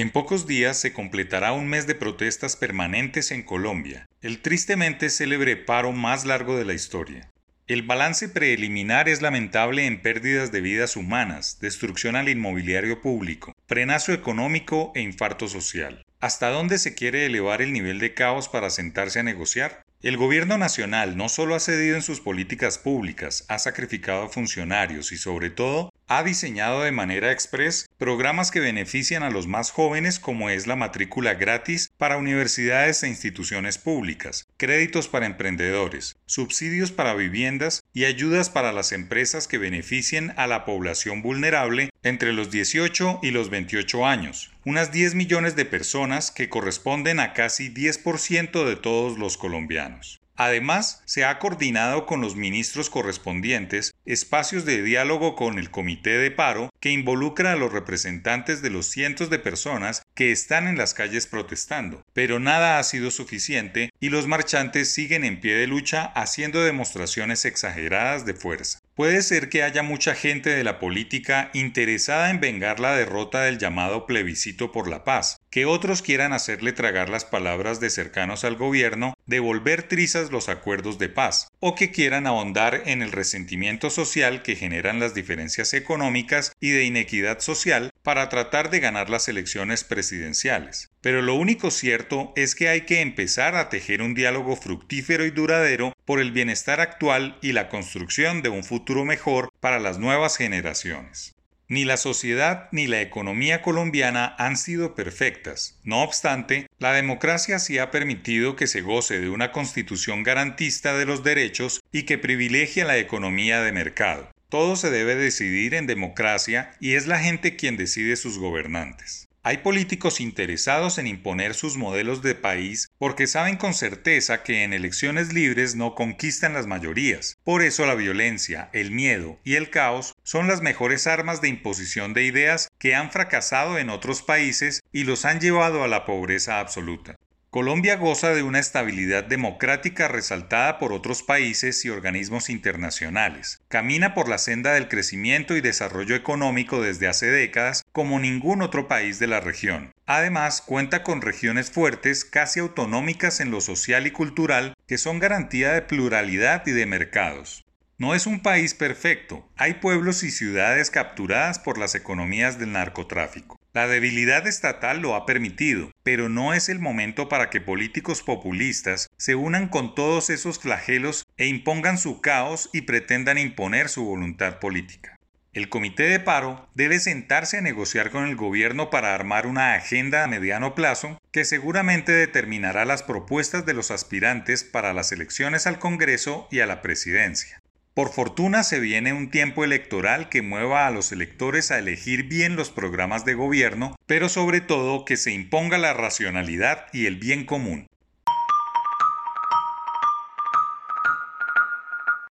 En pocos días se completará un mes de protestas permanentes en Colombia, el tristemente célebre paro más largo de la historia. El balance preliminar es lamentable en pérdidas de vidas humanas, destrucción al inmobiliario público, frenazo económico e infarto social. ¿Hasta dónde se quiere elevar el nivel de caos para sentarse a negociar? El gobierno nacional no solo ha cedido en sus políticas públicas, ha sacrificado a funcionarios y sobre todo ha diseñado de manera express programas que benefician a los más jóvenes como es la matrícula gratis para universidades e instituciones públicas, créditos para emprendedores, subsidios para viviendas y ayudas para las empresas que beneficien a la población vulnerable entre los 18 y los 28 años, unas 10 millones de personas que corresponden a casi 10% de todos los colombianos. Además, se ha coordinado con los ministros correspondientes espacios de diálogo con el Comité de Paro que involucra a los representantes de los cientos de personas que están en las calles protestando. Pero nada ha sido suficiente y los marchantes siguen en pie de lucha haciendo demostraciones exageradas de fuerza. Puede ser que haya mucha gente de la política interesada en vengar la derrota del llamado plebiscito por la paz, que otros quieran hacerle tragar las palabras de cercanos al gobierno de volver trizas los acuerdos de paz, o que quieran ahondar en el resentimiento social que generan las diferencias económicas y de inequidad social para tratar de ganar las elecciones presidenciales. Pero lo único cierto es que hay que empezar a tejer un diálogo fructífero y duradero por el bienestar actual y la construcción de un futuro mejor para las nuevas generaciones. Ni la sociedad ni la economía colombiana han sido perfectas. No obstante, la democracia sí ha permitido que se goce de una constitución garantista de los derechos y que privilegia la economía de mercado. Todo se debe decidir en democracia y es la gente quien decide sus gobernantes. Hay políticos interesados en imponer sus modelos de país porque saben con certeza que en elecciones libres no conquistan las mayorías. Por eso la violencia, el miedo y el caos son las mejores armas de imposición de ideas que han fracasado en otros países y los han llevado a la pobreza absoluta. Colombia goza de una estabilidad democrática resaltada por otros países y organismos internacionales. Camina por la senda del crecimiento y desarrollo económico desde hace décadas como ningún otro país de la región. Además, cuenta con regiones fuertes, casi autonómicas en lo social y cultural, que son garantía de pluralidad y de mercados. No es un país perfecto, hay pueblos y ciudades capturadas por las economías del narcotráfico. La debilidad estatal lo ha permitido, pero no es el momento para que políticos populistas se unan con todos esos flagelos e impongan su caos y pretendan imponer su voluntad política. El comité de paro debe sentarse a negociar con el gobierno para armar una agenda a mediano plazo que seguramente determinará las propuestas de los aspirantes para las elecciones al Congreso y a la presidencia. Por fortuna se viene un tiempo electoral que mueva a los electores a elegir bien los programas de gobierno, pero sobre todo que se imponga la racionalidad y el bien común.